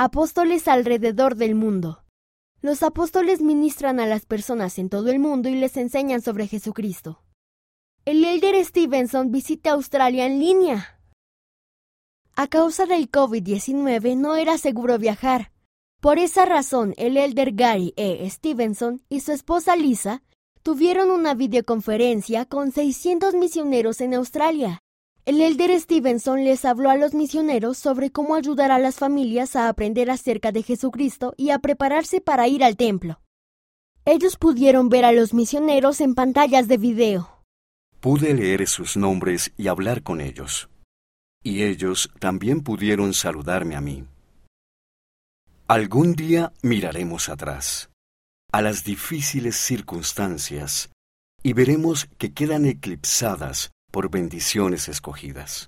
apóstoles alrededor del mundo. Los apóstoles ministran a las personas en todo el mundo y les enseñan sobre Jesucristo. El elder Stevenson visita Australia en línea. A causa del COVID-19 no era seguro viajar. Por esa razón, el elder Gary E. Stevenson y su esposa Lisa tuvieron una videoconferencia con 600 misioneros en Australia. El elder Stevenson les habló a los misioneros sobre cómo ayudar a las familias a aprender acerca de Jesucristo y a prepararse para ir al templo. Ellos pudieron ver a los misioneros en pantallas de video. Pude leer sus nombres y hablar con ellos. Y ellos también pudieron saludarme a mí. Algún día miraremos atrás, a las difíciles circunstancias, y veremos que quedan eclipsadas por bendiciones escogidas.